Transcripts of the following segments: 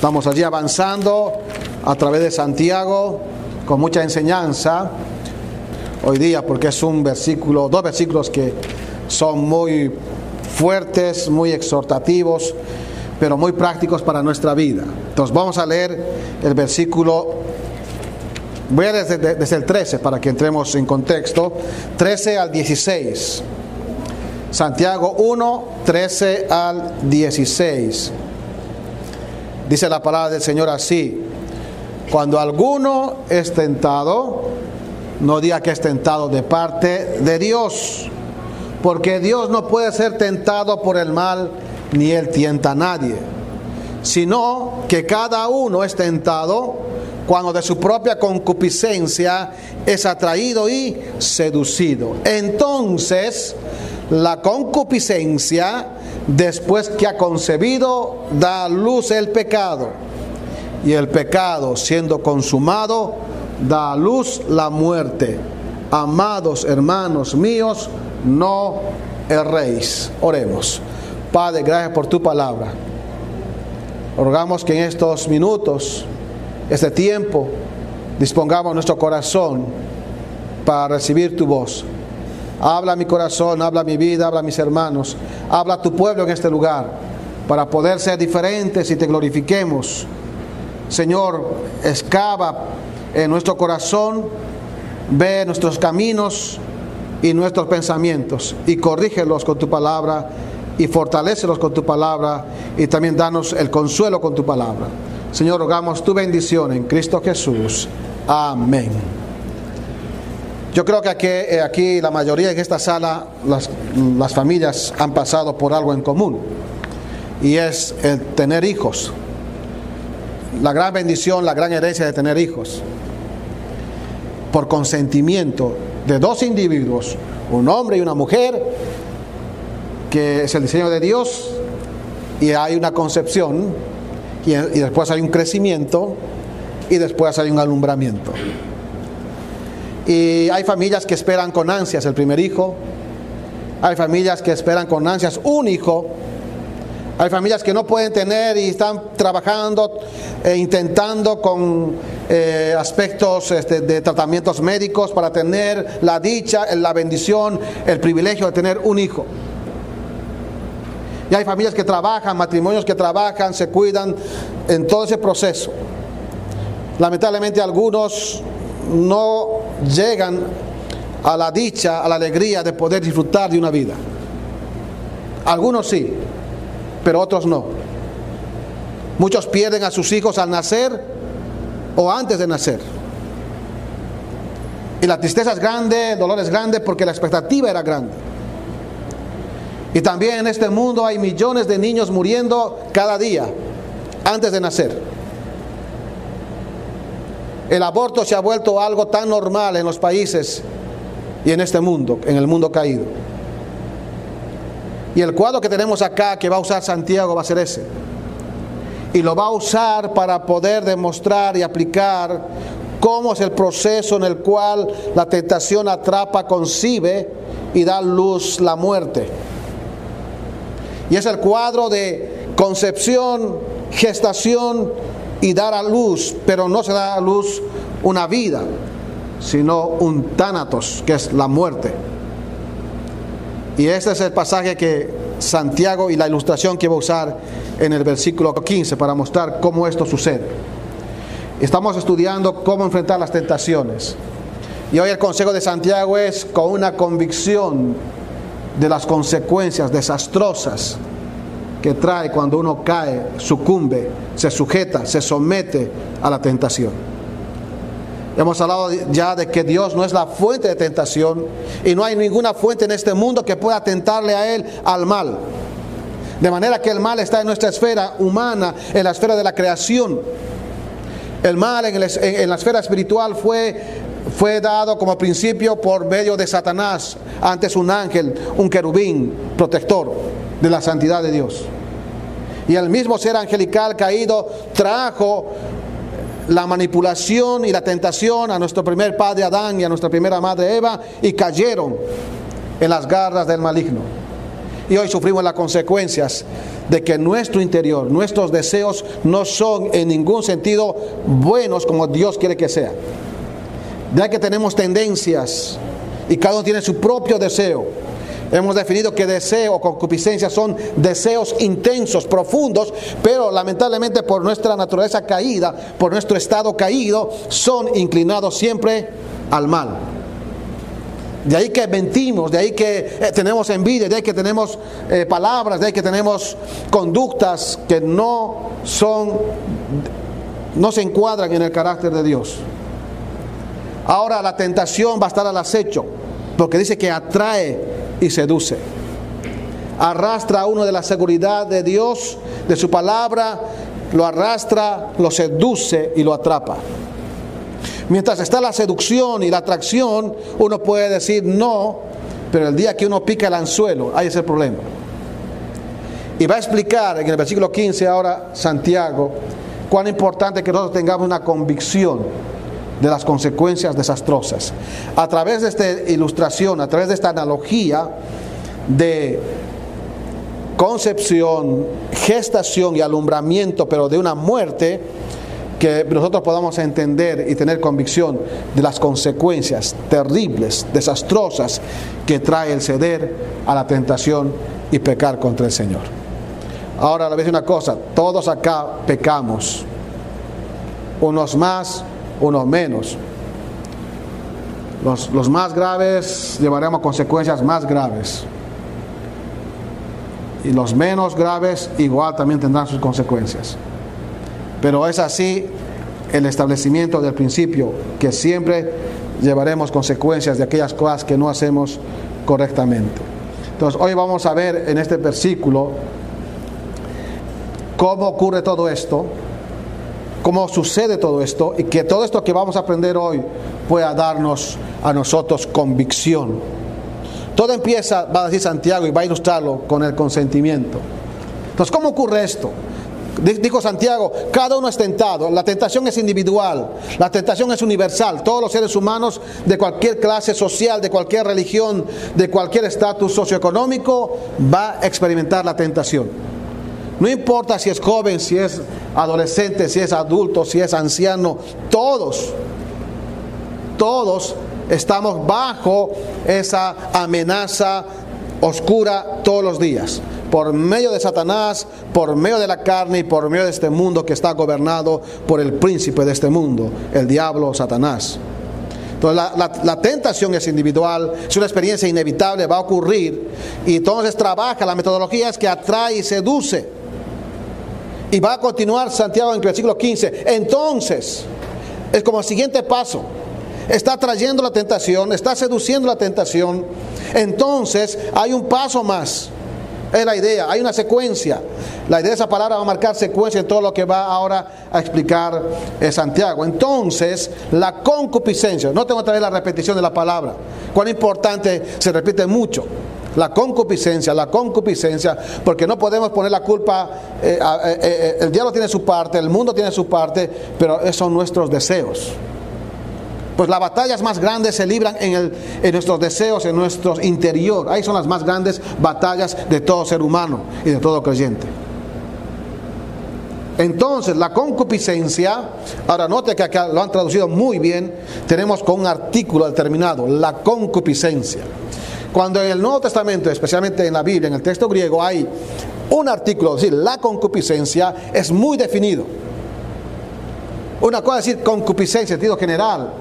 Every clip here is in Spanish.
Estamos allí avanzando a través de Santiago con mucha enseñanza hoy día porque es un versículo, dos versículos que son muy fuertes, muy exhortativos, pero muy prácticos para nuestra vida. Entonces vamos a leer el versículo, voy a leer desde, desde el 13 para que entremos en contexto, 13 al 16. Santiago 1, 13 al 16. Dice la palabra del Señor así, cuando alguno es tentado, no diga que es tentado de parte de Dios, porque Dios no puede ser tentado por el mal, ni él tienta a nadie, sino que cada uno es tentado cuando de su propia concupiscencia es atraído y seducido. Entonces, la concupiscencia, después que ha concebido, da a luz el pecado. Y el pecado, siendo consumado, da a luz la muerte. Amados hermanos míos, no erréis. Oremos. Padre, gracias por tu palabra. Rogamos que en estos minutos, este tiempo, dispongamos nuestro corazón para recibir tu voz. Habla mi corazón, habla mi vida, habla mis hermanos, habla tu pueblo en este lugar, para poder ser diferentes y te glorifiquemos. Señor, excava en nuestro corazón, ve nuestros caminos y nuestros pensamientos y corrígelos con tu palabra y fortalecelos con tu palabra y también danos el consuelo con tu palabra. Señor, rogamos tu bendición en Cristo Jesús. Amén. Yo creo que aquí, eh, aquí la mayoría en esta sala, las, familias han pasado por algo en común y es el tener hijos. La gran bendición, la gran herencia de tener hijos por consentimiento de dos individuos, un hombre y una mujer, que es el diseño de Dios, y hay una concepción, y después hay un crecimiento, y después hay un alumbramiento. Y hay familias que esperan con ansias el primer hijo, hay familias que esperan con ansias un hijo, hay familias que no pueden tener y están trabajando e intentando con eh, aspectos este, de tratamientos médicos para tener la dicha, la bendición, el privilegio de tener un hijo. Y hay familias que trabajan, matrimonios que trabajan, se cuidan en todo ese proceso. Lamentablemente algunos no llegan a la dicha, a la alegría de poder disfrutar de una vida. Algunos sí, pero otros no. Muchos pierden a sus hijos al nacer o antes de nacer. Y la tristeza es grande, el dolor es grande porque la expectativa era grande. Y también en este mundo hay millones de niños muriendo cada día antes de nacer. El aborto se ha vuelto algo tan normal en los países y en este mundo, en el mundo caído. Y el cuadro que tenemos acá que va a usar Santiago va a ser ese. Y lo va a usar para poder demostrar y aplicar cómo es el proceso en el cual la tentación atrapa, concibe y da luz la muerte. Y es el cuadro de concepción, gestación y dar a luz, pero no se da a luz una vida, sino un tánatos, que es la muerte. Y este es el pasaje que Santiago y la ilustración que va a usar en el versículo 15 para mostrar cómo esto sucede. Estamos estudiando cómo enfrentar las tentaciones. Y hoy el consejo de Santiago es con una convicción de las consecuencias desastrosas que trae cuando uno cae, sucumbe, se sujeta, se somete a la tentación. Hemos hablado ya de que Dios no es la fuente de tentación y no hay ninguna fuente en este mundo que pueda tentarle a Él al mal. De manera que el mal está en nuestra esfera humana, en la esfera de la creación. El mal en, la esfera espiritual fue, fue dado como principio por medio de Satanás, antes un ángel, un querubín protector de la santidad de Dios. Y el mismo ser angelical caído trajo la manipulación y la tentación a nuestro primer padre Adán y a nuestra primera madre Eva y cayeron en las garras del maligno. Y hoy sufrimos las consecuencias de que nuestro interior, nuestros deseos no son en ningún sentido buenos como Dios quiere que sean. Ya que tenemos tendencias y cada uno tiene su propio deseo. Hemos definido que deseo o concupiscencia son deseos intensos, profundos, pero lamentablemente por nuestra naturaleza caída, por nuestro estado caído, son inclinados siempre al mal. De ahí que mentimos, de ahí que eh, tenemos envidia, de ahí que tenemos eh, palabras, de ahí que tenemos conductas que no son, no se encuadran en el carácter de Dios. Ahora la tentación va a estar al acecho, porque dice que atrae y seduce. Arrastra a uno de la seguridad de Dios, de su palabra, lo arrastra, lo seduce y lo atrapa. Mientras está la seducción y la atracción, uno puede decir no, pero el día que uno pica el anzuelo, ahí es el problema. Y va a explicar en el versículo 15 ahora Santiago cuán importante que nosotros tengamos una convicción de las consecuencias desastrosas. A través de esta ilustración, a través de esta analogía de concepción, gestación y alumbramiento, pero de una muerte, que nosotros podamos entender y tener convicción de las consecuencias terribles, desastrosas que trae el ceder a la tentación y pecar contra el Señor. Ahora, le voy a decir una cosa, todos acá pecamos, unos más, unos menos. Los, los más graves llevaremos consecuencias más graves. Y los menos graves igual también tendrán sus consecuencias. Pero es así el establecimiento del principio, que siempre llevaremos consecuencias de aquellas cosas que no hacemos correctamente. Entonces, hoy vamos a ver en este versículo cómo ocurre todo esto, cómo sucede todo esto y que todo esto que vamos a aprender hoy pueda darnos a nosotros convicción. Todo empieza, va a decir Santiago y va a ilustrarlo con el consentimiento. Entonces, ¿cómo ocurre esto? Dijo Santiago, cada uno es tentado, la tentación es individual, la tentación es universal, todos los seres humanos de cualquier clase social, de cualquier religión, de cualquier estatus socioeconómico, va a experimentar la tentación. No importa si es joven, si es adolescente, si es adulto, si es anciano, todos, todos estamos bajo esa amenaza oscura todos los días por medio de Satanás, por medio de la carne y por medio de este mundo que está gobernado por el príncipe de este mundo, el diablo Satanás. Entonces la, tentación es individual, es una experiencia inevitable, va a ocurrir. Y entonces trabaja, la metodología es que atrae y seduce. Y va a continuar Santiago en el versículo 15. Entonces, es como el siguiente paso. Está trayendo la tentación, está seduciendo la tentación. Entonces hay un paso más. Es la idea, hay una secuencia. La idea de esa palabra va a marcar secuencia en todo lo que va ahora a explicar eh, Santiago. Entonces, la concupiscencia, no tengo otra vez la repetición de la palabra, cuán importante se repite mucho. La concupiscencia, la concupiscencia, porque no podemos poner la culpa, eh, eh, el diablo tiene su parte, el mundo tiene su parte, pero esos son nuestros deseos. Pues las batallas más grandes se libran en, el, en nuestros deseos, en nuestro interior. Ahí son las más grandes batallas de todo ser humano y de todo creyente. Entonces, la concupiscencia, ahora note que acá lo han traducido muy bien, tenemos con un artículo determinado, la concupiscencia. Cuando en el Nuevo Testamento, especialmente en la Biblia, en el texto griego, hay un artículo, es decir, la concupiscencia es muy definido. Una cosa es decir concupiscencia en sentido general,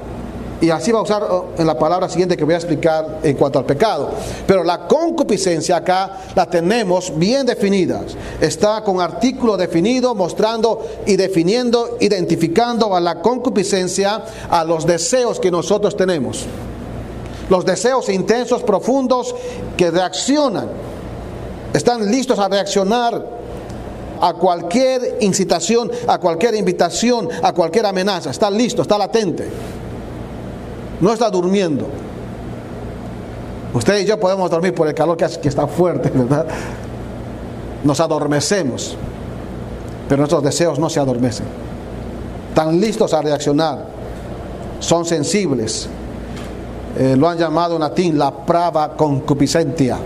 y así va a usar oh, en la palabra siguiente que voy a explicar en cuanto al pecado. Pero la concupiscencia acá la tenemos bien definida. Está con artículo definido, mostrando y definiendo, identificando a la concupiscencia a los deseos que nosotros tenemos. Los deseos intensos, profundos, que reaccionan. Están listos a reaccionar a cualquier incitación, a cualquier invitación, a cualquier amenaza. Está listo, está latente no está durmiendo. Usted y yo podemos dormir por el calor que, que está fuerte, ¿verdad? Nos adormecemos, pero nuestros deseos no se adormecen. Están listos a reaccionar, son sensibles. Eh, lo han llamado en latín la prava concupiscentia.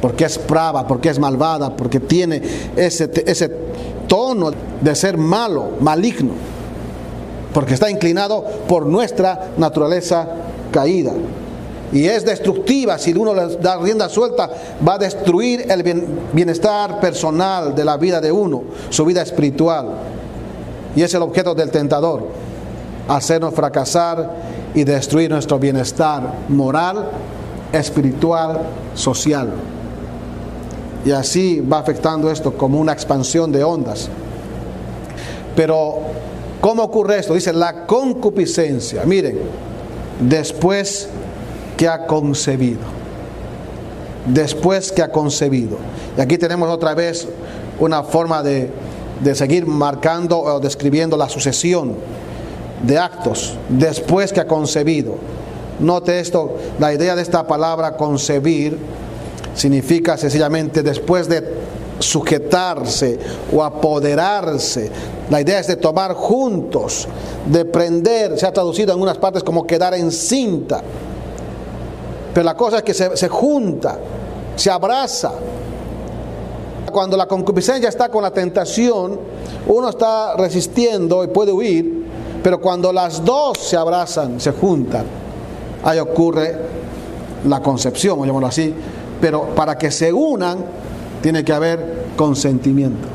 porque es brava, porque es malvada, porque tiene ese, ese tono de ser malo, maligno, porque está inclinado por nuestra naturaleza caída. Y es destructiva, si uno le da rienda suelta, va a destruir el bienestar personal de la vida de uno, su vida espiritual. Y es el objeto del tentador, hacernos fracasar y destruir nuestro bienestar moral, espiritual, social. Y así va afectando esto como una expansión de ondas. Pero, ¿cómo ocurre esto? Dice la concupiscencia. Miren, después que ha concebido. Después que ha concebido. Y aquí tenemos otra vez una forma de, de seguir marcando o describiendo la sucesión de actos después que ha concebido. Note esto, la idea de esta palabra concebir significa sencillamente después de sujetarse o apoderarse. La idea es de tomar juntos, de prender, se ha traducido en unas partes como quedar en cinta. Pero la cosa es que se junta, se abraza. Cuando la concupiscencia está con la tentación, uno está resistiendo y puede huir, pero cuando las dos se abrazan, se juntan, ahí ocurre la concepción, llamémoslo así, pero para que se unan tiene que haber consentimiento.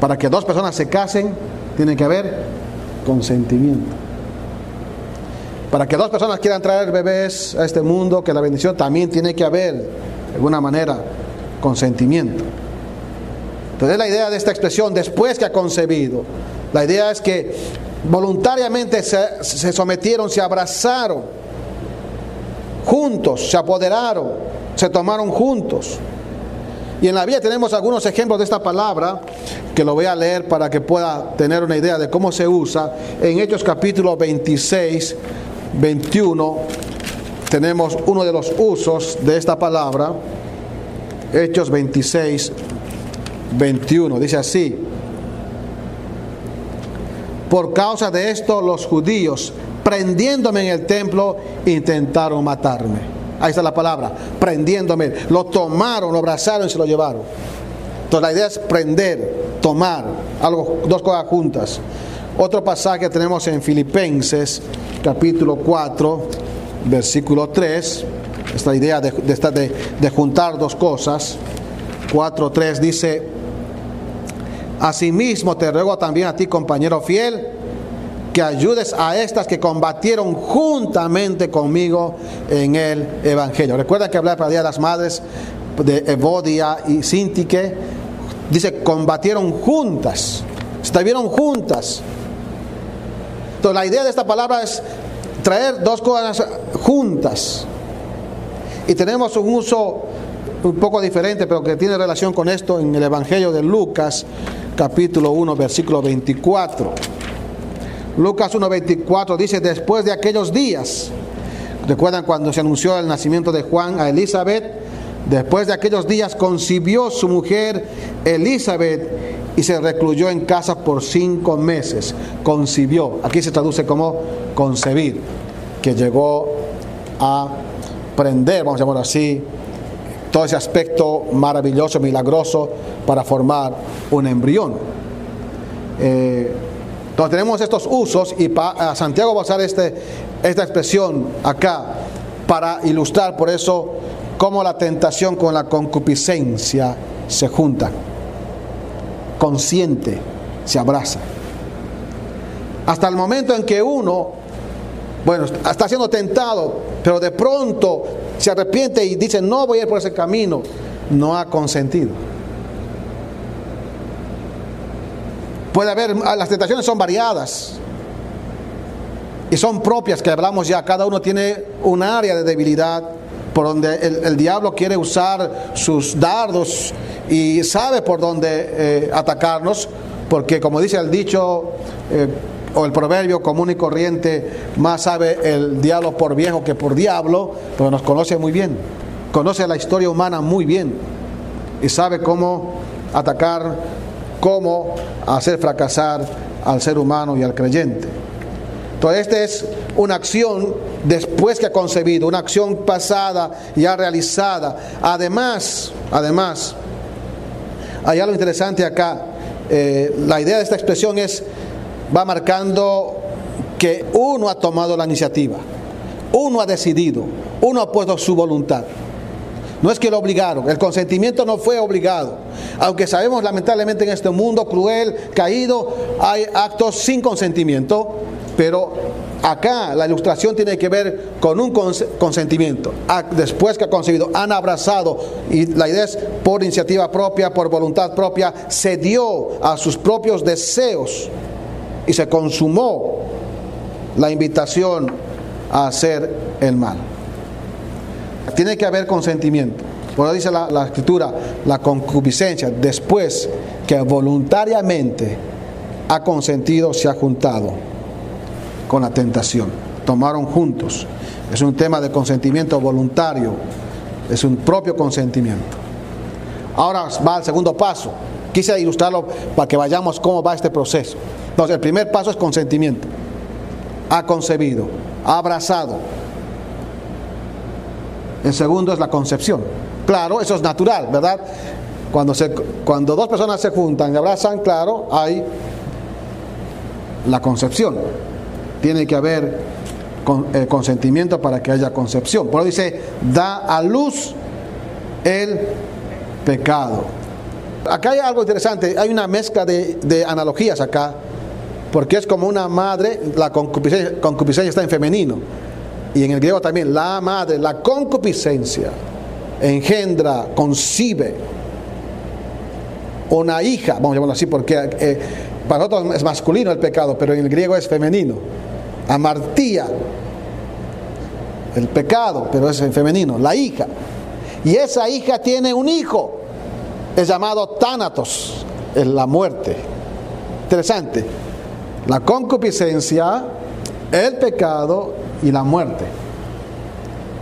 Para que dos personas se casen, tiene que haber consentimiento. Para que dos personas quieran traer bebés a este mundo, que la bendición también tiene que haber, de alguna manera, consentimiento. Entonces la idea de esta expresión, después que ha concebido, la idea es que voluntariamente se, se sometieron, se abrazaron juntos, se apoderaron, se tomaron juntos. Y en la Biblia tenemos algunos ejemplos de esta palabra que lo voy a leer para que pueda tener una idea de cómo se usa. En Hechos capítulo 26, 21 tenemos uno de los usos de esta palabra. Hechos 26, 21. Dice así. Por causa de esto los judíos prendiéndome en el templo, intentaron matarme. Ahí está la palabra, prendiéndome. Lo tomaron, lo abrazaron y se lo llevaron. Entonces la idea es prender, tomar, algo, dos cosas juntas. Otro pasaje tenemos en Filipenses, capítulo 4, versículo 3. Esta idea de, de, juntar dos cosas. 4.3 dice, Asimismo te ruego también a ti, compañero fiel, que ayudes a estas que combatieron juntamente conmigo en el Evangelio. Recuerda que hablé para Día de las Madres de Evodia y Sintique. Dice, combatieron juntas, estuvieron juntas. Entonces la idea de esta palabra es traer dos cosas juntas. Y tenemos un uso un poco diferente, pero que tiene relación con esto en el Evangelio de Lucas, capítulo 1, versículo 24. Lucas 1.24 dice, después de aquellos días, recuerdan cuando se anunció el nacimiento de Juan a Elizabeth, después de aquellos días concibió su mujer Elizabeth y se recluyó en casa por cinco meses. Concibió, aquí se traduce como concebir, que llegó a prender, vamos a llamarlo así, todo ese aspecto maravilloso, milagroso para formar un embrión. Eh, entonces tenemos estos usos y Santiago va a usar este, esta expresión acá para ilustrar por eso cómo la tentación con la concupiscencia se juntan. Consciente, se abraza. Hasta el momento en que uno, bueno, está siendo tentado, pero de pronto se arrepiente y dice, no voy a ir por ese camino, no ha consentido. Puede haber, ah, las tentaciones son variadas y son propias que hablamos ya, cada uno tiene un área de debilidad por donde el, diablo quiere usar sus dardos y sabe por dónde eh, atacarnos, porque como dice el dicho eh, o el proverbio común y corriente, más sabe el diablo por viejo que por diablo, pero nos conoce muy bien, conoce la historia humana muy bien y sabe cómo atacar cómo hacer fracasar al ser humano y al creyente. Entonces, esta es una acción después que ha concebido, una acción pasada ya realizada. Además, además, hay algo interesante acá. Eh, la idea de esta expresión es, va marcando que uno ha tomado la iniciativa, uno ha decidido, uno ha puesto su voluntad. No es que lo obligaron, el consentimiento no fue obligado. Aunque sabemos lamentablemente en este mundo cruel, caído, hay actos sin consentimiento, pero acá la ilustración tiene que ver con un consentimiento. Después que ha concebido, han abrazado, y la idea es por iniciativa propia, por voluntad propia, se dio a sus propios deseos y se consumó la invitación a hacer el mal. Tiene que haber consentimiento. Por eso dice la, escritura, la concupiscencia, después que voluntariamente ha consentido, se ha juntado con la tentación. Tomaron juntos. Es un tema de consentimiento voluntario, es un propio consentimiento. Ahora va al segundo paso. Quise ilustrarlo para que vayamos cómo va este proceso. Entonces, el primer paso es consentimiento. Ha concebido, ha abrazado, el segundo es la concepción. Claro, eso es natural, ¿verdad? Cuando, se, cuando dos personas se juntan y abrazan, claro, hay la concepción. Tiene que haber con, consentimiento para que haya concepción. Por eso dice, da a luz el pecado. Acá hay algo interesante, hay una mezcla de, analogías acá, porque es como una madre, la concupiscencia, concupiscencia está en femenino y en el griego también, la madre, la concupiscencia, engendra, concibe una hija, vamos a llamarlo así, porque eh, para nosotros es masculino el pecado, pero en el griego es femenino. Amartía, el pecado, pero es en femenino, la hija. Y esa hija tiene un hijo, es llamado Tánatos, es la muerte. Interesante. La concupiscencia, el pecado y la muerte.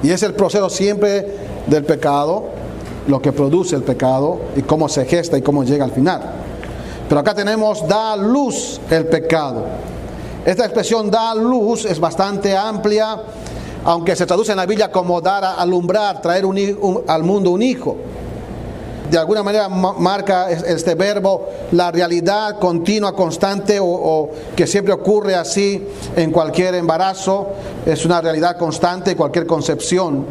Y es el proceso siempre del pecado, lo que produce el pecado y cómo se gesta y cómo llega al final. Pero acá tenemos da luz el pecado. Esta expresión da luz es bastante amplia, aunque se traduce en la Biblia como dar a alumbrar, traer al mundo un hijo de alguna manera marca este verbo la realidad continua, constante o, que siempre ocurre así en cualquier embarazo, es una realidad constante, cualquier concepción.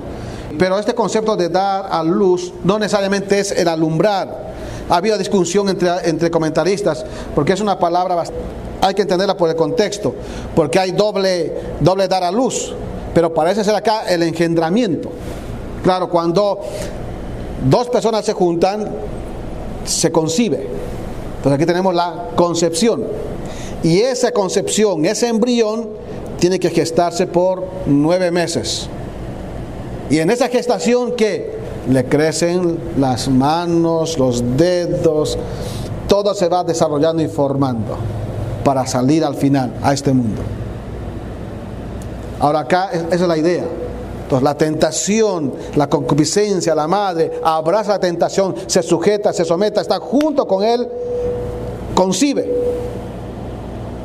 Pero este concepto de dar a luz no necesariamente es el alumbrar. Ha habido discusión entre, entre comentaristas porque es una palabra, hay que entenderla por el contexto, porque hay doble, doble dar a luz, pero parece ser acá el engendramiento. Claro, cuando dos personas se juntan, se concibe. Entonces aquí tenemos la concepción. Y esa concepción, ese embrión, tiene que gestarse por nueve meses. Y en esa gestación que le crecen las manos, los dedos, todo se va desarrollando y formando para salir al final a este mundo. Ahora acá esa es la idea. Entonces la tentación, la concupiscencia, la madre abraza la tentación, se sujeta, se someta, está junto con él, concibe,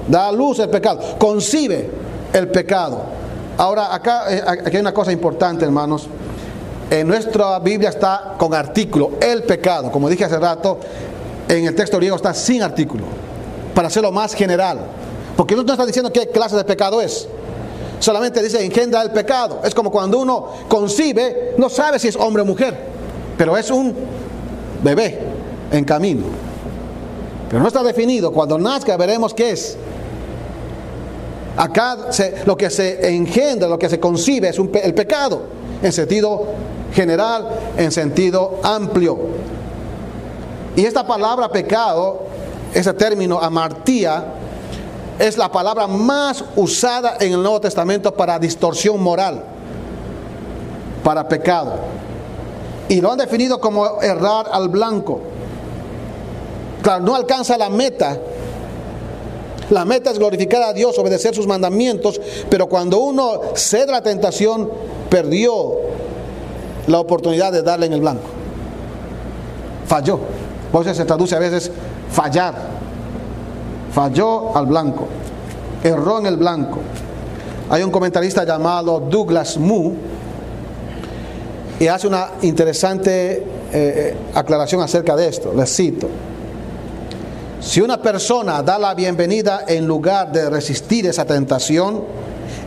da luz el pecado, concibe el pecado. Ahora acá, eh, aquí hay una cosa importante, hermanos. En nuestra Biblia está con artículo, el pecado. Como dije hace rato, en el texto griego está sin artículo, para hacerlo más general. Porque no está diciendo qué clase de pecado es solamente dice engendra el pecado. Es como cuando uno concibe, no sabe si es hombre o mujer, pero es un bebé en camino. Pero no está definido. Cuando nazca veremos qué es. Acá lo que se engendra, lo que se concibe es el pecado, en sentido general, en sentido amplio. Y esta palabra pecado, ese término amartía, es la palabra más usada en el Nuevo Testamento para distorsión moral, para pecado. Y lo han definido como errar al blanco. Claro, no alcanza la meta. La meta es glorificar a Dios, obedecer sus mandamientos, pero cuando uno cede la tentación, perdió la oportunidad de darle en el blanco. Falló. Por eso se traduce a veces fallar falló al blanco, erró en el blanco. Hay un comentarista llamado Douglas Moo y hace una interesante eh, eh, aclaración acerca de esto. Les cito. Si una persona da la bienvenida en lugar de resistir esa tentación,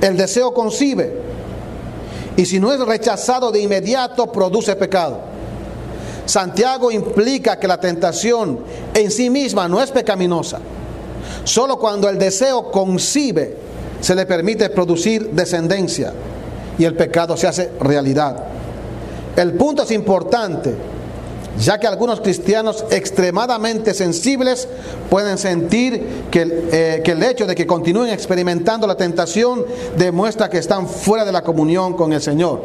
el deseo concibe. Y si no es rechazado de inmediato, produce pecado. Santiago implica que la tentación en sí misma no es pecaminosa. Solo cuando el deseo concibe se le permite producir descendencia y el pecado se hace realidad. El punto es importante ya que algunos cristianos extremadamente sensibles pueden sentir que, eh, que, el hecho de que continúen experimentando la tentación demuestra que están fuera de la comunión con el Señor.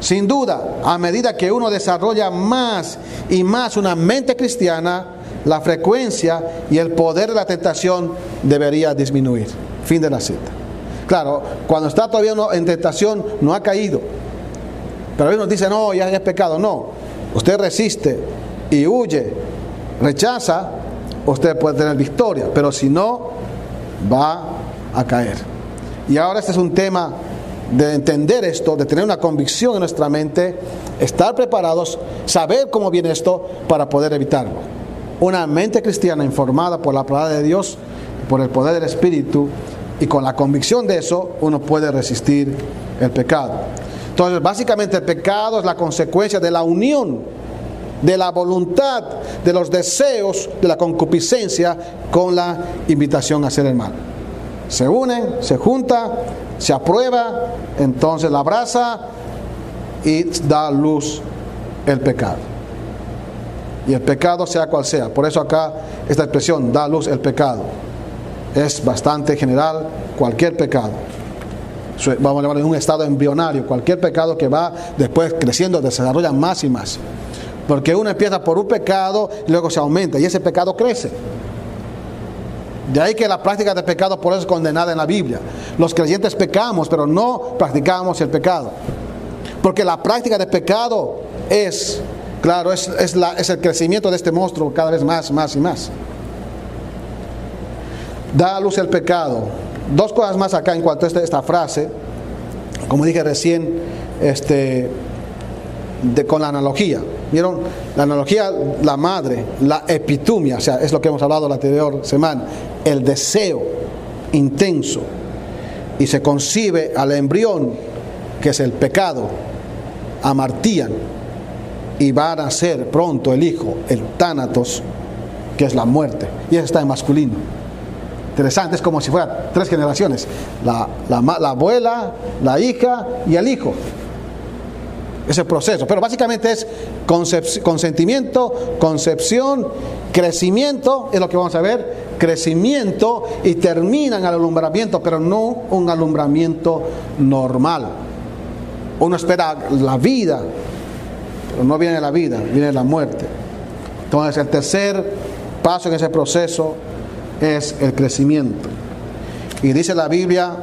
Sin duda, a medida que uno desarrolla más y más una mente cristiana, la frecuencia y el poder de la tentación debería disminuir. Fin de la cita. Claro, cuando está todavía en tentación no ha caído. Pero algunos dicen, no, ya es pecado. No, usted resiste y huye, rechaza, usted puede tener victoria, pero si no, va a caer. Y ahora este es un tema de entender esto, de tener una convicción en nuestra mente, estar preparados, saber cómo viene esto para poder evitarlo. Una mente cristiana informada por la palabra de Dios, por el poder del Espíritu, y con la convicción de eso uno puede resistir el pecado. Entonces, básicamente el pecado es la consecuencia de la unión de la voluntad, de los deseos, de la concupiscencia con la invitación a hacer el mal. Se unen, se junta, se aprueba, entonces la abraza y da luz el pecado. Y el pecado sea cual sea. Por eso acá esta expresión, da luz el pecado, es bastante general, cualquier pecado vamos a llamarlo en un estado embrionario, cualquier pecado que va después creciendo, desarrolla más y más. Porque uno empieza por un pecado y luego se aumenta y ese pecado crece. De ahí que la práctica de pecado por eso es condenada en la Biblia. Los creyentes pecamos, pero no practicamos el pecado. Porque la práctica de pecado es, claro, es, es el crecimiento de este monstruo cada vez más, más y más. Da a luz el pecado Dos cosas más acá en cuanto a esta, esta frase. Como dije recién, este, de, con la analogía. ¿Vieron? La analogía, la madre, la epitumia, o sea, es lo que hemos hablado la anterior semana, el deseo intenso. Y se concibe al embrión, que es el pecado, amartían, y va a nacer pronto el hijo, el tánatos, que es la muerte. Y eso está en masculino. Interesante, es como si fuera tres generaciones. La, abuela, la hija y el hijo. Ese proceso. Pero básicamente es consentimiento, concepción, crecimiento, es lo que vamos a ver, crecimiento y terminan al alumbramiento, pero no un alumbramiento normal. Uno espera la vida, pero no viene la vida, viene la muerte. Entonces el tercer paso en ese proceso es el crecimiento. Y dice la Biblia,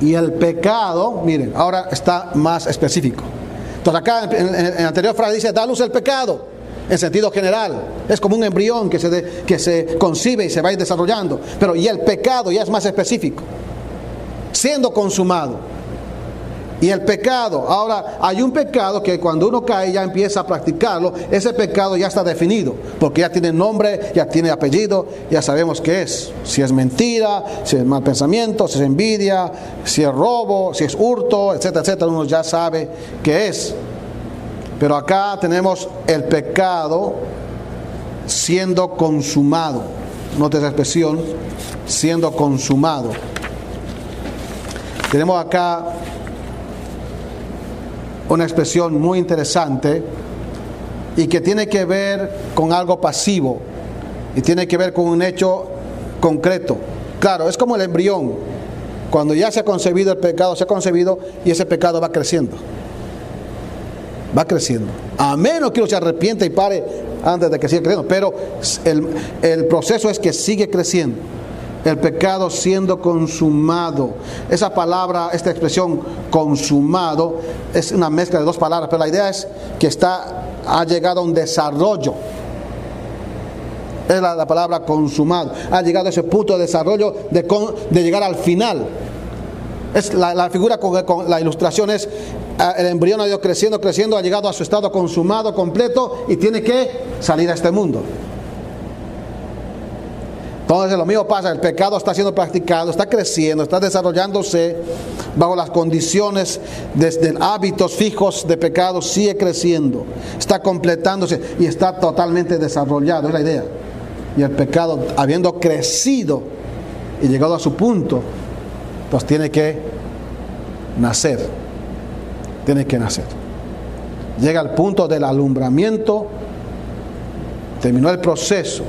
y el pecado, miren, ahora está más específico. Entonces acá en, la anterior frase dice, da luz el pecado, en sentido general. Es como un embrión que se, que se concibe y se va a ir desarrollando. Pero y el pecado ya es más específico, siendo consumado. Y el pecado, ahora hay un pecado que cuando uno cae ya empieza a practicarlo, ese pecado ya está definido, porque ya tiene nombre, ya tiene apellido, ya sabemos qué es. Si es mentira, si es mal pensamiento, si es envidia, si es robo, si es hurto, etcétera, etcétera, uno ya sabe qué es. Pero acá tenemos el pecado siendo consumado. Nota esa expresión, siendo consumado. Tenemos acá una expresión muy interesante y que tiene que ver con algo pasivo y tiene que ver con un hecho concreto. Claro, es como el embrión. Cuando ya se ha concebido el pecado, se ha concebido y ese pecado va creciendo. Va creciendo. A menos que uno se arrepiente y pare antes de que siga creciendo. Pero el, el proceso es que sigue creciendo el pecado siendo consumado. Esa palabra, esta expresión consumado, es una mezcla de dos palabras, pero la idea es que está, ha llegado a un desarrollo. Es la, palabra consumado. Ha llegado a ese punto de desarrollo de, de llegar al final. Es la, figura con, con, la ilustración es ah, el embrión ha ido creciendo, creciendo, ha llegado a su estado consumado, completo y tiene que salir a este mundo. Entonces lo mismo pasa, el pecado está siendo practicado, está creciendo, está desarrollándose bajo las condiciones desde hábitos fijos de pecado, sigue creciendo, está completándose y está totalmente desarrollado, es la idea. Y el pecado, habiendo crecido y llegado a su punto, pues tiene que nacer, tiene que nacer. Llega al punto del alumbramiento, terminó el proceso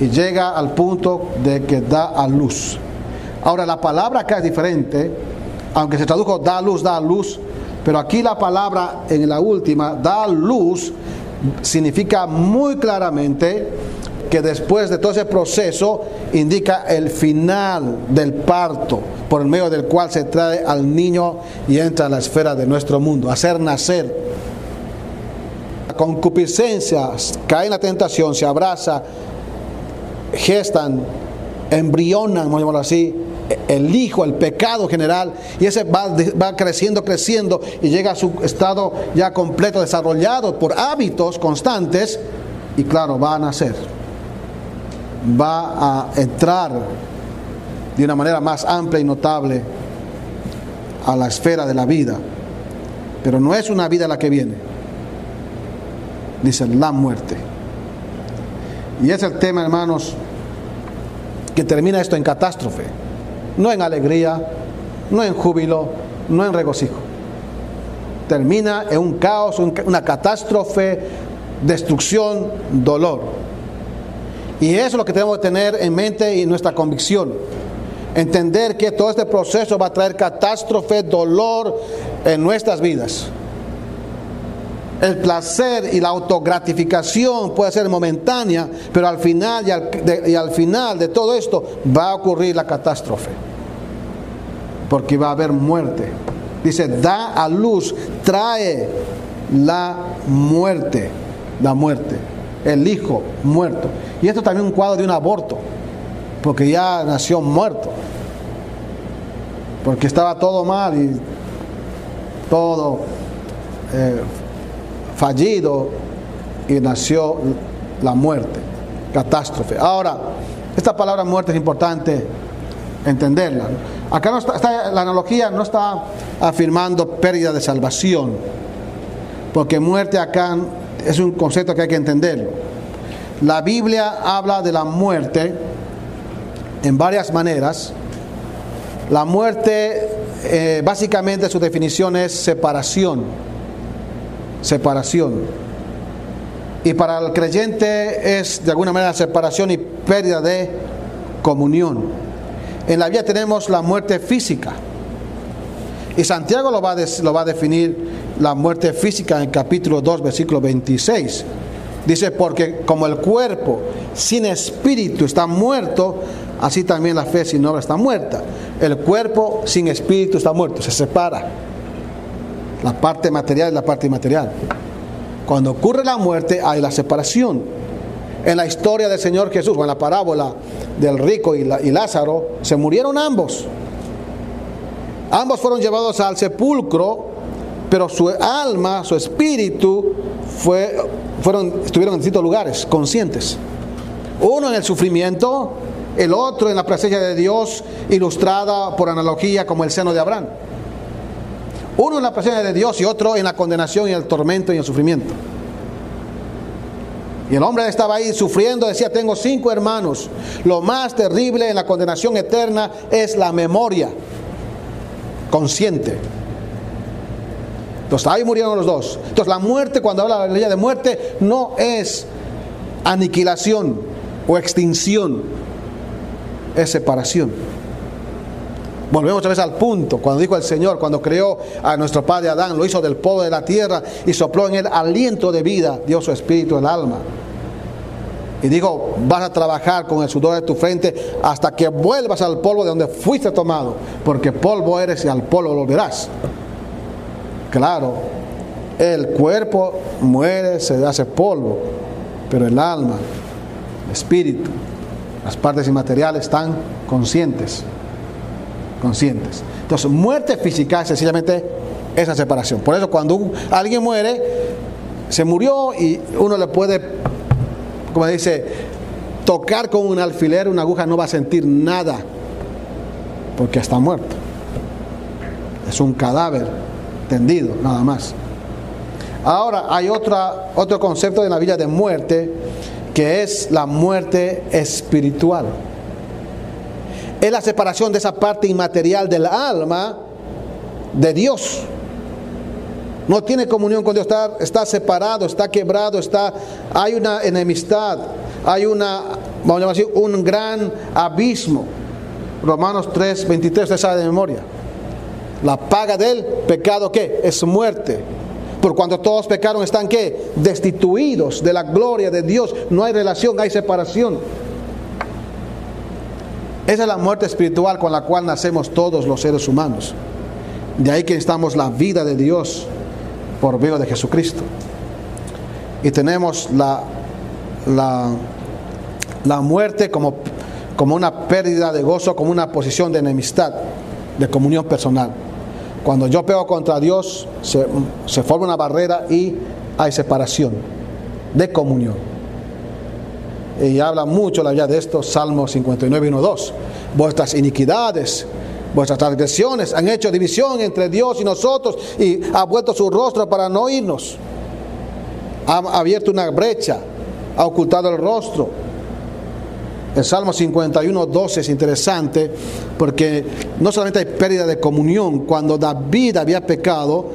y llega al punto de que da a luz. Ahora la palabra acá es diferente, aunque se tradujo da luz, da luz, pero aquí la palabra en la última, da luz, significa muy claramente que después de todo ese proceso indica el final del parto, por el medio del cual se trae al niño y entra a la esfera de nuestro mundo, hacer nacer. La concupiscencia cae en la tentación, se abraza, gestan, embrionan, vamos a así, el hijo, el pecado general, y ese va, va, creciendo, creciendo, y llega a su estado ya completo, desarrollado por hábitos constantes, y claro, va a nacer, va a entrar de una manera más amplia y notable a la esfera de la vida, pero no es una vida la que viene, dice la muerte. Y es el tema, hermanos, que termina esto en catástrofe, no en alegría, no en júbilo, no en regocijo. Termina en un caos, una catástrofe, destrucción, dolor. Y eso es lo que tenemos que tener en mente y nuestra convicción. Entender que todo este proceso va a traer catástrofe, dolor en nuestras vidas. El placer y la autogratificación puede ser momentánea, pero al final y al, al final de todo esto va a ocurrir la catástrofe. Porque va a haber muerte. Dice, da a luz, trae la muerte, la muerte, el hijo muerto. Y esto también es un cuadro de un aborto, porque ya nació muerto, porque estaba todo mal y todo eh, fallido y nació la muerte, catástrofe. Ahora, esta palabra muerte es importante entenderla. Acá no está, la analogía no está afirmando pérdida de salvación, porque muerte acá es un concepto que hay que entenderlo. La Biblia habla de la muerte en varias maneras. La muerte, eh, básicamente su definición es separación separación. Y para el creyente es de alguna manera separación y pérdida de comunión. En la vida tenemos la muerte física. Y Santiago lo va, a lo va a definir la muerte física en capítulo 2, versículo 26. Dice, porque como el cuerpo sin espíritu está muerto, así también la fe sin obra está muerta. El cuerpo sin espíritu está muerto, se separa la parte material y la parte inmaterial. Cuando ocurre la muerte hay la separación. En la historia del Señor Jesús, o en la parábola del rico y, Lázaro, se murieron ambos. Ambos fueron llevados al sepulcro, pero su alma, su espíritu, fue, fueron, estuvieron en distintos lugares, conscientes. Uno en el sufrimiento, el otro en la presencia de Dios, ilustrada por analogía como el seno de Abraham. Uno en la presencia de Dios y otro en la condenación y el tormento y el sufrimiento. Y el hombre estaba ahí sufriendo, decía, tengo cinco hermanos. Lo más terrible en la condenación eterna es la memoria consciente. Entonces ahí murieron los dos. Entonces la muerte, cuando habla la ley de muerte, no es aniquilación o extinción, es separación. Volvemos otra vez al punto, cuando dijo el Señor, cuando creó a nuestro padre Adán, lo hizo del polvo de la tierra y sopló en él aliento de vida, dio su espíritu, el alma. Y digo, vas a trabajar con el sudor de tu frente hasta que vuelvas al polvo de donde fuiste tomado, porque polvo eres y al polvo volverás. Claro, el cuerpo muere, se hace polvo, pero el alma, el espíritu, las partes inmateriales están conscientes conscientes. Entonces, muerte física es sencillamente esa separación. Por eso cuando alguien muere, se murió y uno le puede, como dice, tocar con un alfiler, una aguja, no va a sentir nada, porque está muerto. Es un cadáver tendido, nada más. Ahora hay otra, otro concepto de la vida de muerte, que es la muerte espiritual. Es la separación de esa parte inmaterial del alma de Dios. No tiene comunión con Dios, está, separado, está quebrado, está, hay una enemistad, hay una, vamos a un gran abismo. Romanos 3, 23, usted sabe de memoria. La paga del pecado, ¿qué? Es muerte. Por cuando todos pecaron, están ¿qué? Destituidos de la gloria de Dios. No hay relación, hay separación. Esa es la muerte espiritual con la cual nacemos todos los seres humanos. De ahí que estamos la vida de Dios por medio de Jesucristo. Y tenemos la, la, la muerte como, como una pérdida de gozo, como una posición de enemistad, de comunión personal. Cuando yo pego contra Dios, se, se forma una barrera y hay separación de comunión. Y habla mucho la vida de esto, Salmo 59, 1, 2. Vuestras iniquidades Vuestras transgresiones han hecho división entre Dios y nosotros y ha vuelto su rostro para no irnos. Ha abierto una brecha, ha ocultado el rostro. El Salmo 51, 12 es interesante porque no solamente hay pérdida de comunión, cuando David había pecado,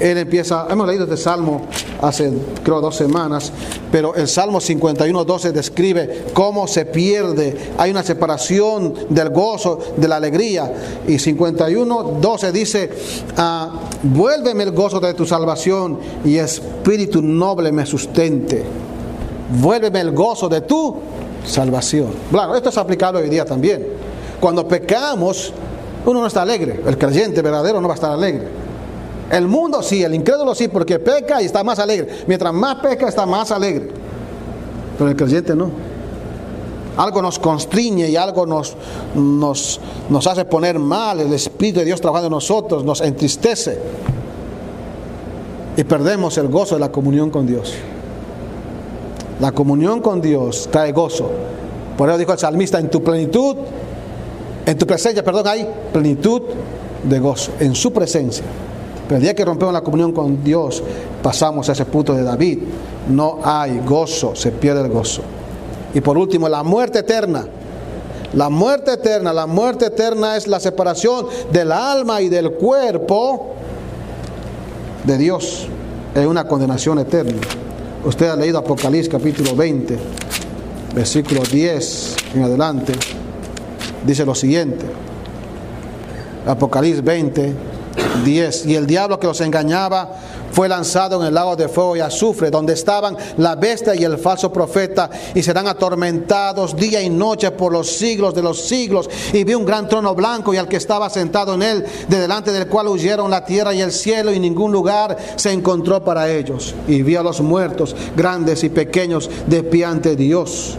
él empieza, hemos leído este salmo hace creo dos semanas, pero el Salmo 51, 12 describe cómo se pierde, hay una separación del gozo, de la alegría. Y 51, 12 dice, ah, vuélveme el gozo de tu salvación y espíritu noble me sustente. Vuélveme el gozo de tu salvación. Claro, esto es aplicable hoy día también. Cuando pecamos, uno no está alegre. El creyente verdadero no va a estar alegre. El mundo sí, el incrédulo sí, porque peca y está más alegre. Mientras más peca, está más alegre. Pero el creyente no. Algo nos constriñe y algo nos, nos, hace poner mal. El Espíritu de Dios trabajando en nosotros nos entristece. Y perdemos el gozo de la comunión con Dios. La comunión con Dios trae gozo. Por eso dijo el salmista, en tu plenitud, en tu presencia, perdón, hay plenitud de gozo, en su presencia. Pero el día que rompemos la comunión con Dios, pasamos a ese punto de David. No hay gozo, se pierde el gozo. Y por último, la muerte eterna. La muerte eterna, la muerte eterna es la separación del alma y del cuerpo de Dios. Es una condenación eterna. Usted ha leído Apocalipsis capítulo 20, versículo 10 en adelante. Dice lo siguiente. Apocalipsis 20, 10. Y el diablo que los engañaba fue lanzado en el lago de fuego y azufre, donde estaban la bestia y el falso profeta, y serán atormentados día y noche por los siglos de los siglos. Y vi un gran trono blanco y al que estaba sentado en él, de delante del cual huyeron la tierra y el cielo, y ningún lugar se encontró para ellos. Y vi a los muertos, grandes y pequeños, de pie ante Dios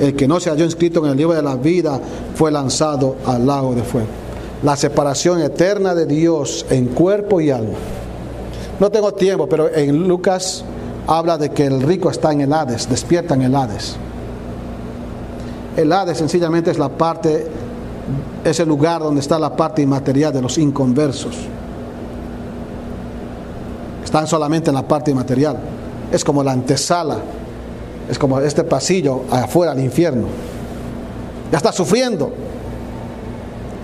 el que no se halló inscrito en el libro de la vida fue lanzado al lago de fuego. La separación eterna de Dios en cuerpo y alma. No tengo tiempo, pero en Lucas habla de que el rico está en el Hades, despierta en el Hades. El Hades sencillamente es la parte, es el lugar donde está la parte inmaterial de los inconversos. Están solamente en la parte inmaterial. Es como la antesala es como este pasillo afuera al infierno. Ya está sufriendo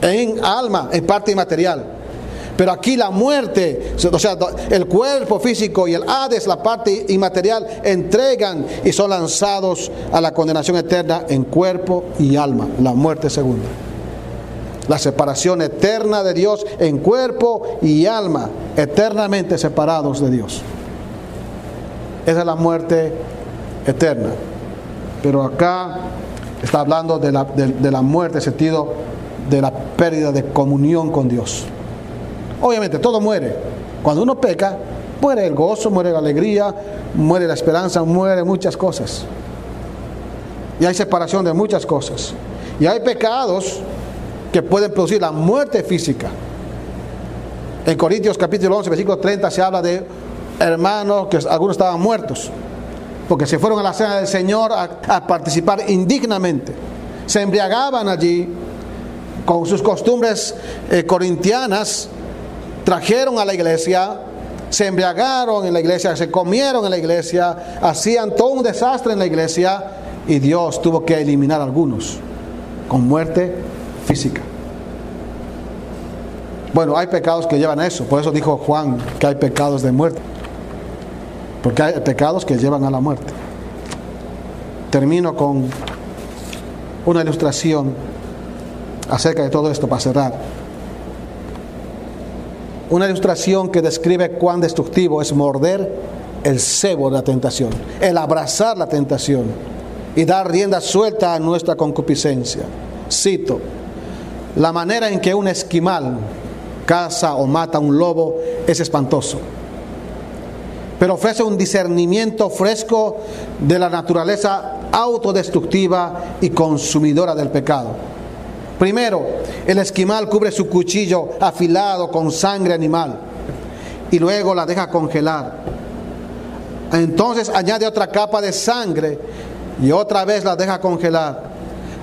en alma, en parte inmaterial. Pero aquí la muerte, o sea, el cuerpo físico y el Hades, la parte inmaterial, entregan y son lanzados a la condenación eterna en cuerpo y alma, la muerte segunda. la separación eterna de Dios en cuerpo y alma, eternamente separados de Dios. Esa es la muerte eterna. Pero acá está hablando de la, de, la muerte, en sentido de la pérdida de comunión con Dios. Obviamente, todo muere. Cuando uno peca, muere el gozo, muere la alegría, muere la esperanza, muere muchas cosas. Y hay separación de muchas cosas. Y hay pecados que pueden producir la muerte física. En Corintios capítulo 11, versículo 30 se habla de hermanos que algunos estaban muertos, porque se fueron a la cena del Señor a, participar indignamente. Se embriagaban allí con sus costumbres eh, corintianas, trajeron a la iglesia, se embriagaron en la iglesia, se comieron en la iglesia, hacían todo un desastre en la iglesia y Dios tuvo que eliminar a algunos con muerte física. Bueno, hay pecados que llevan a eso, por eso dijo Juan que hay pecados de muerte, porque hay pecados que llevan a la muerte. Termino con una ilustración acerca de todo esto para cerrar. Una ilustración que describe cuán destructivo es morder el cebo de la tentación, el abrazar la tentación y dar rienda suelta a nuestra concupiscencia. Cito, la manera en que un esquimal caza o mata a un lobo es espantoso, pero ofrece un discernimiento fresco de la naturaleza autodestructiva y consumidora del pecado. Primero, el esquimal cubre su cuchillo afilado con sangre animal y luego la deja congelar. Entonces añade otra capa de sangre y otra vez la deja congelar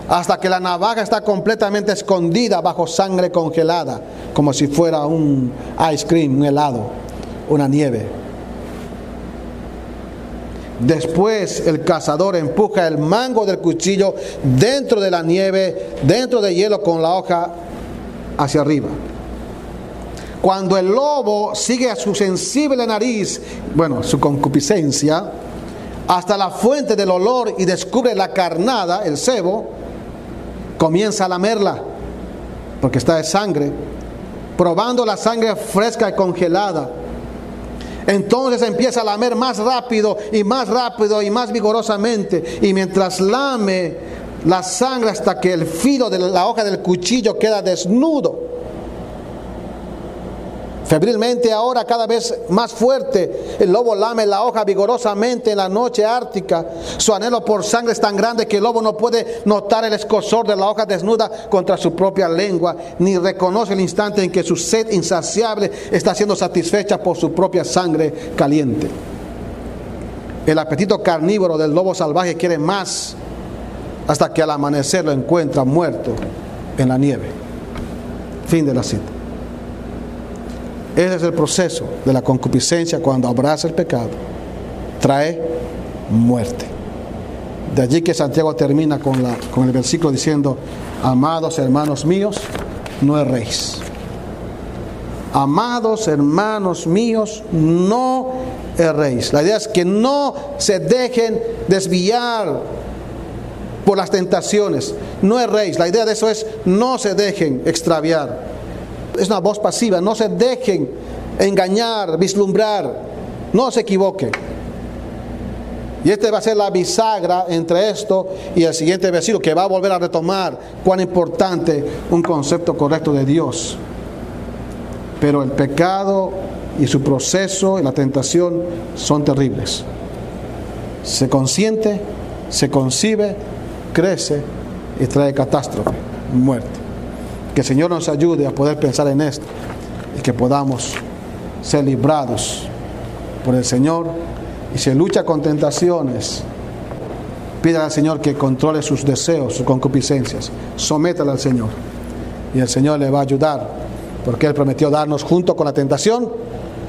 hasta que la navaja está completamente escondida bajo sangre congelada, como si fuera un ice cream, un helado, una nieve. Después el cazador empuja el mango del cuchillo dentro de la nieve, dentro de hielo con la hoja hacia arriba. Cuando el lobo sigue a su sensible nariz, bueno, su concupiscencia, hasta la fuente del olor y descubre la carnada, el cebo, comienza a lamerla, porque está de sangre, probando la sangre fresca y congelada. Entonces empieza a lamer más rápido y más rápido y más vigorosamente. Y mientras lame la sangre hasta que el filo de la hoja del cuchillo queda desnudo. Febrilmente ahora cada vez más fuerte, el lobo lame la hoja vigorosamente en la noche ártica. Su anhelo por sangre es tan grande que el lobo no puede notar el escosor de la hoja desnuda contra su propia lengua, ni reconoce el instante en que su sed insaciable está siendo satisfecha por su propia sangre caliente. El apetito carnívoro del lobo salvaje quiere más hasta que al amanecer lo encuentra muerto en la nieve. Fin de la cita. Ese es el proceso de la concupiscencia cuando abraza el pecado. Trae muerte. De allí que Santiago termina con, la, con el versículo diciendo, amados hermanos míos, no erréis. Amados hermanos míos, no erréis. La idea es que no se dejen desviar por las tentaciones. No erréis. La idea de eso es no se dejen extraviar es una voz pasiva, no se dejen engañar, vislumbrar, no se equivoquen. Y este va a ser la bisagra entre esto y el siguiente versículo que va a volver a retomar cuán importante un concepto correcto de Dios. Pero el pecado y su proceso y la tentación son terribles. Se consiente, se concibe, crece y trae catástrofe, muerte. Que el Señor nos ayude a poder pensar en esto y que podamos ser librados por el Señor. Y si lucha con tentaciones, pida al Señor que controle sus deseos, sus concupiscencias. Sométala al Señor. Y el Señor le va a ayudar, porque Él prometió darnos junto con la tentación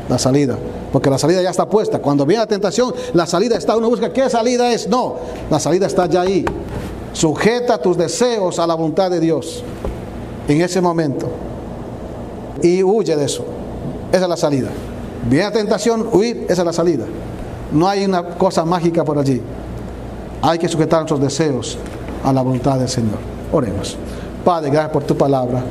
la salida. Porque la salida ya está puesta. Cuando viene la tentación, la salida está. Uno busca qué salida es. No, la salida está ya ahí. Sujeta tus deseos a la voluntad de Dios en ese momento y huye de eso. Esa es la salida. Viene la tentación, huir, esa es la salida. No hay una cosa mágica por allí. Hay que sujetar nuestros deseos a la voluntad del Señor. Oremos. Padre, gracias por tu palabra.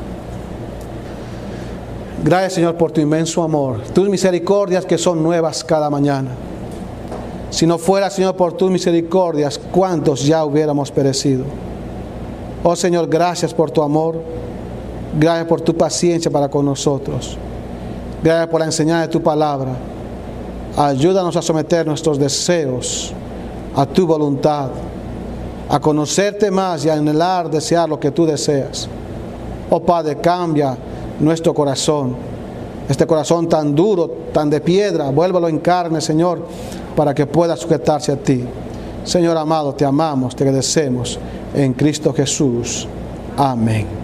Gracias Señor por tu inmenso amor, tus misericordias que son nuevas cada mañana. Si no fuera Señor por tus misericordias, ¿cuántos ya hubiéramos perecido? Oh Señor, gracias por tu amor, gracias por tu paciencia para con nosotros, gracias por la enseñanza de tu palabra. Ayúdanos a someter nuestros deseos a tu voluntad, a conocerte más y a anhelar, desear lo que tú deseas. Oh Padre, cambia nuestro corazón. Este corazón tan duro, tan de piedra, vuélvelo en carne, Señor, para que pueda sujetarse a ti. Señor amado, te amamos, te agradecemos en Cristo Jesús. Amén.